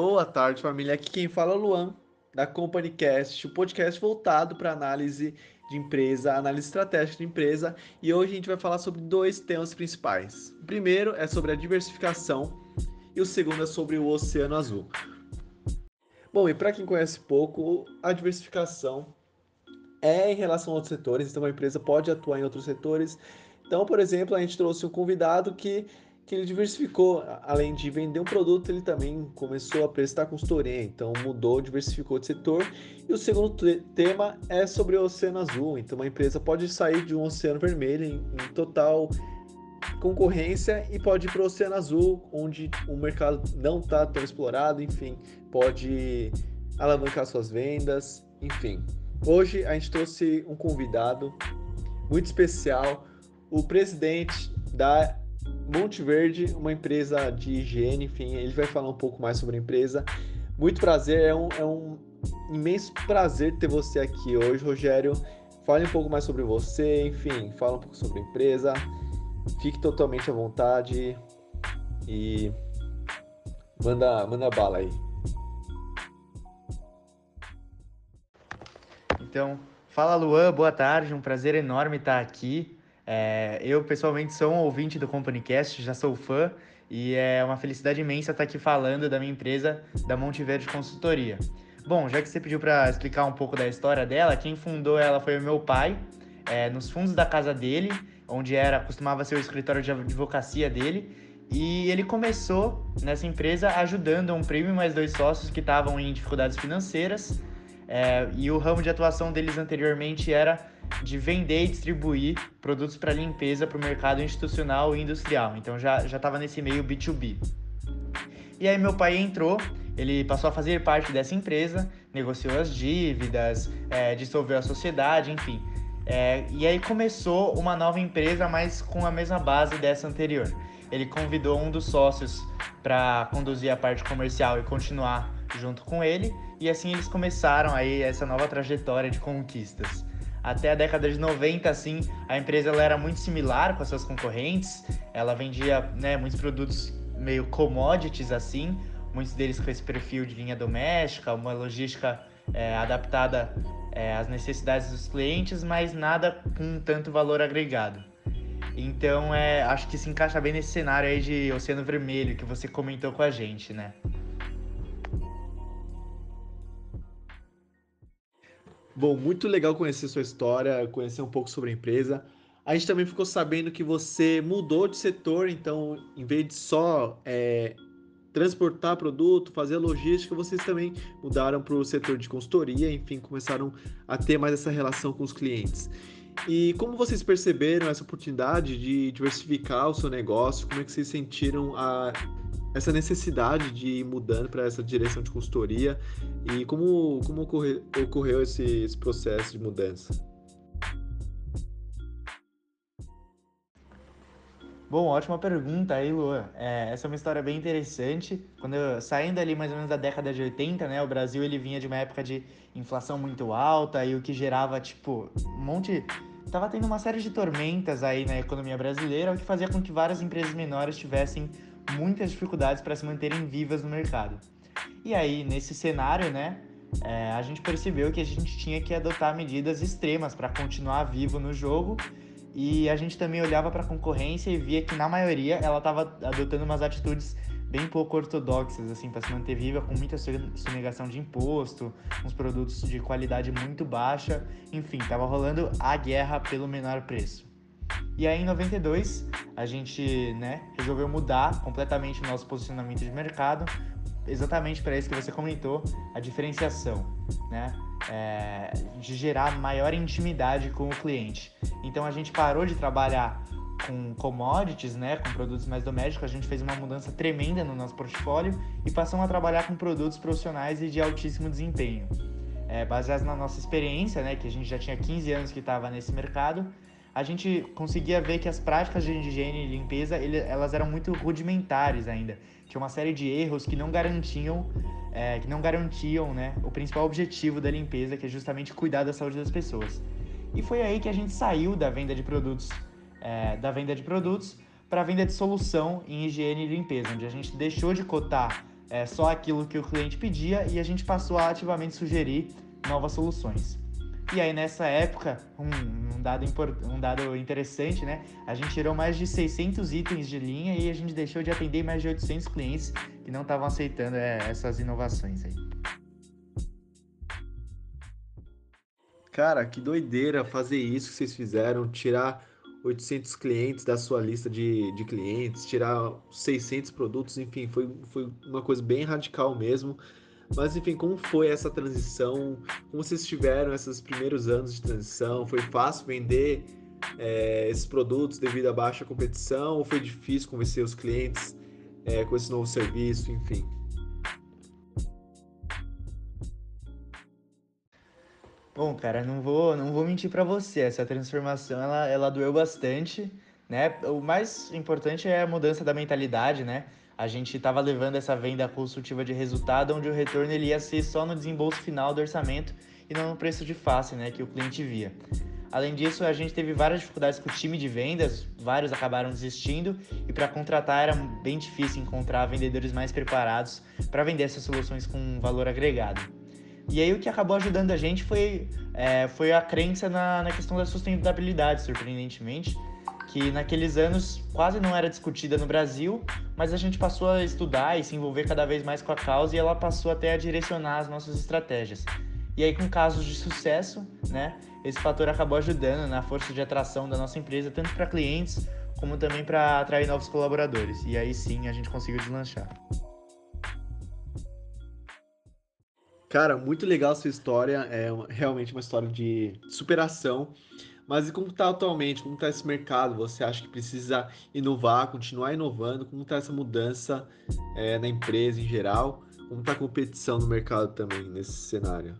Boa tarde, família. Aqui quem fala é o Luan, da CompanyCast, o podcast voltado para análise de empresa, análise estratégica de empresa. E hoje a gente vai falar sobre dois temas principais. O primeiro é sobre a diversificação e o segundo é sobre o Oceano Azul. Bom, e para quem conhece pouco, a diversificação é em relação a outros setores, então a empresa pode atuar em outros setores. Então, por exemplo, a gente trouxe um convidado que que ele diversificou, além de vender um produto, ele também começou a prestar consultoria, então mudou, diversificou de setor. E o segundo tema é sobre o oceano azul, então uma empresa pode sair de um oceano vermelho em, em total concorrência e pode ir para o oceano azul, onde o mercado não está tão explorado, enfim, pode alavancar suas vendas, enfim. Hoje a gente trouxe um convidado muito especial, o presidente da Monte Verde, uma empresa de higiene, enfim, ele vai falar um pouco mais sobre a empresa. Muito prazer, é um, é um imenso prazer ter você aqui hoje, Rogério. Fale um pouco mais sobre você, enfim, fala um pouco sobre a empresa. Fique totalmente à vontade e manda, manda bala aí. Então, fala Luan, boa tarde, um prazer enorme estar aqui. É, eu, pessoalmente, sou um ouvinte do CompanyCast, já sou fã, e é uma felicidade imensa estar aqui falando da minha empresa, da Monte Verde Consultoria. Bom, já que você pediu para explicar um pouco da história dela, quem fundou ela foi o meu pai, é, nos fundos da casa dele, onde era costumava ser o escritório de advocacia dele, e ele começou nessa empresa ajudando um primo e mais dois sócios que estavam em dificuldades financeiras, é, e o ramo de atuação deles anteriormente era de vender e distribuir produtos para limpeza para o mercado institucional e industrial. Então já estava nesse meio B2B. E aí meu pai entrou, ele passou a fazer parte dessa empresa, negociou as dívidas, é, dissolveu a sociedade, enfim. É, e aí começou uma nova empresa, mas com a mesma base dessa anterior. Ele convidou um dos sócios para conduzir a parte comercial e continuar junto com ele, e assim eles começaram aí essa nova trajetória de conquistas. Até a década de 90, assim, a empresa ela era muito similar com as suas concorrentes. Ela vendia né, muitos produtos meio commodities, assim, muitos deles com esse perfil de linha doméstica, uma logística é, adaptada é, às necessidades dos clientes, mas nada com tanto valor agregado. Então, é, acho que se encaixa bem nesse cenário aí de Oceano Vermelho que você comentou com a gente, né? Bom, muito legal conhecer sua história, conhecer um pouco sobre a empresa. A gente também ficou sabendo que você mudou de setor, então, em vez de só é, transportar produto, fazer logística, vocês também mudaram para o setor de consultoria, enfim, começaram a ter mais essa relação com os clientes. E como vocês perceberam essa oportunidade de diversificar o seu negócio? Como é que vocês sentiram a essa necessidade de ir mudando para essa direção de consultoria e como, como ocorre, ocorreu esse, esse processo de mudança? Bom, ótima pergunta aí, Luan. É, essa é uma história bem interessante. Quando eu, saindo ali mais ou menos da década de 80, né, o Brasil ele vinha de uma época de inflação muito alta e o que gerava tipo um monte tava tendo uma série de tormentas aí na economia brasileira, o que fazia com que várias empresas menores tivessem muitas dificuldades para se manterem vivas no mercado. E aí, nesse cenário, né, é, a gente percebeu que a gente tinha que adotar medidas extremas para continuar vivo no jogo. E a gente também olhava para a concorrência e via que, na maioria, ela estava adotando umas atitudes bem pouco ortodoxas, assim, para se manter viva, com muita sonegação de imposto, uns produtos de qualidade muito baixa. Enfim, estava rolando a guerra pelo menor preço. E aí em 92 a gente né, resolveu mudar completamente o nosso posicionamento de mercado, exatamente para isso que você comentou, a diferenciação, né? É, de gerar maior intimidade com o cliente. Então a gente parou de trabalhar com commodities, né, com produtos mais domésticos, a gente fez uma mudança tremenda no nosso portfólio e passamos a trabalhar com produtos profissionais e de altíssimo desempenho. É, baseados na nossa experiência, né, que a gente já tinha 15 anos que estava nesse mercado, a gente conseguia ver que as práticas de higiene e limpeza ele, elas eram muito rudimentares ainda. Tinha uma série de erros que não garantiam, é, que não garantiam né, o principal objetivo da limpeza, que é justamente cuidar da saúde das pessoas. E foi aí que a gente saiu da venda de produtos, é, da venda de produtos para a venda de solução em higiene e limpeza, onde a gente deixou de cotar é, só aquilo que o cliente pedia e a gente passou a ativamente sugerir novas soluções. E aí nessa época, um, um, dado um dado interessante, né? A gente tirou mais de 600 itens de linha e a gente deixou de atender mais de 800 clientes que não estavam aceitando é, essas inovações aí. Cara, que doideira fazer isso que vocês fizeram, tirar 800 clientes da sua lista de, de clientes, tirar 600 produtos, enfim, foi, foi uma coisa bem radical mesmo. Mas enfim, como foi essa transição? Como vocês tiveram esses primeiros anos de transição? Foi fácil vender é, esses produtos devido à baixa competição? Ou foi difícil convencer os clientes é, com esse novo serviço? Enfim. Bom, cara, não vou, não vou mentir para você. Essa transformação ela, ela doeu bastante, né? O mais importante é a mudança da mentalidade, né? A gente estava levando essa venda consultiva de resultado, onde o retorno ele ia ser só no desembolso final do orçamento e não no preço de face né, que o cliente via. Além disso, a gente teve várias dificuldades com o time de vendas, vários acabaram desistindo e para contratar era bem difícil encontrar vendedores mais preparados para vender essas soluções com valor agregado. E aí o que acabou ajudando a gente foi, é, foi a crença na, na questão da sustentabilidade, surpreendentemente, que naqueles anos quase não era discutida no Brasil, mas a gente passou a estudar e se envolver cada vez mais com a causa e ela passou até a direcionar as nossas estratégias. E aí, com casos de sucesso, né, esse fator acabou ajudando na força de atração da nossa empresa, tanto para clientes como também para atrair novos colaboradores. E aí sim a gente conseguiu deslanchar. Cara, muito legal sua história, é realmente uma história de superação. Mas e como está atualmente? Como está esse mercado? Você acha que precisa inovar, continuar inovando? Como está essa mudança é, na empresa em geral? Como está a competição no mercado também nesse cenário?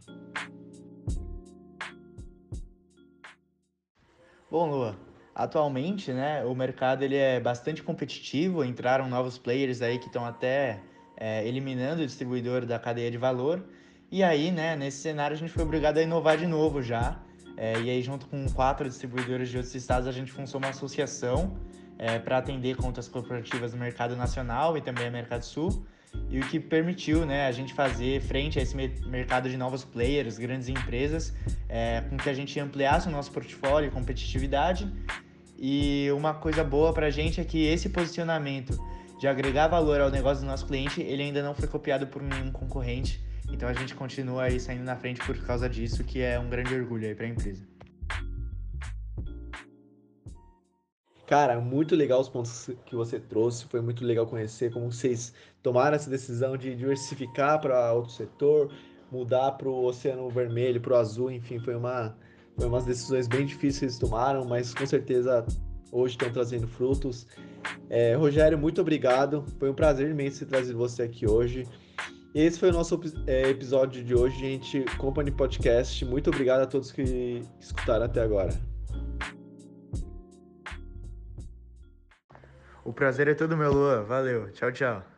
Bom, Lua, atualmente, né, o mercado ele é bastante competitivo. Entraram novos players aí que estão até é, eliminando o distribuidor da cadeia de valor. E aí, né, nesse cenário a gente foi obrigado a inovar de novo já é, e aí, junto com quatro distribuidores de outros estados, a gente fundou uma associação é, para atender contas corporativas no mercado nacional e também no mercado sul. E o que permitiu né, a gente fazer frente a esse mercado de novos players, grandes empresas, é, com que a gente ampliasse o nosso portfólio e competitividade. E uma coisa boa para a gente é que esse posicionamento de agregar valor ao negócio do nosso cliente, ele ainda não foi copiado por nenhum concorrente. Então a gente continua aí saindo na frente por causa disso, que é um grande orgulho aí para a empresa. Cara, muito legal os pontos que você trouxe. Foi muito legal conhecer como vocês tomaram essa decisão de diversificar para outro setor, mudar para o oceano vermelho, para o azul. Enfim, foi uma, foi umas decisões bem difíceis que eles tomaram, mas com certeza hoje estão trazendo frutos. É, Rogério, muito obrigado. Foi um prazer imenso trazido você aqui hoje. Esse foi o nosso é, episódio de hoje, gente. Company Podcast. Muito obrigado a todos que escutaram até agora. O prazer é todo meu, Lua. Valeu. Tchau, tchau.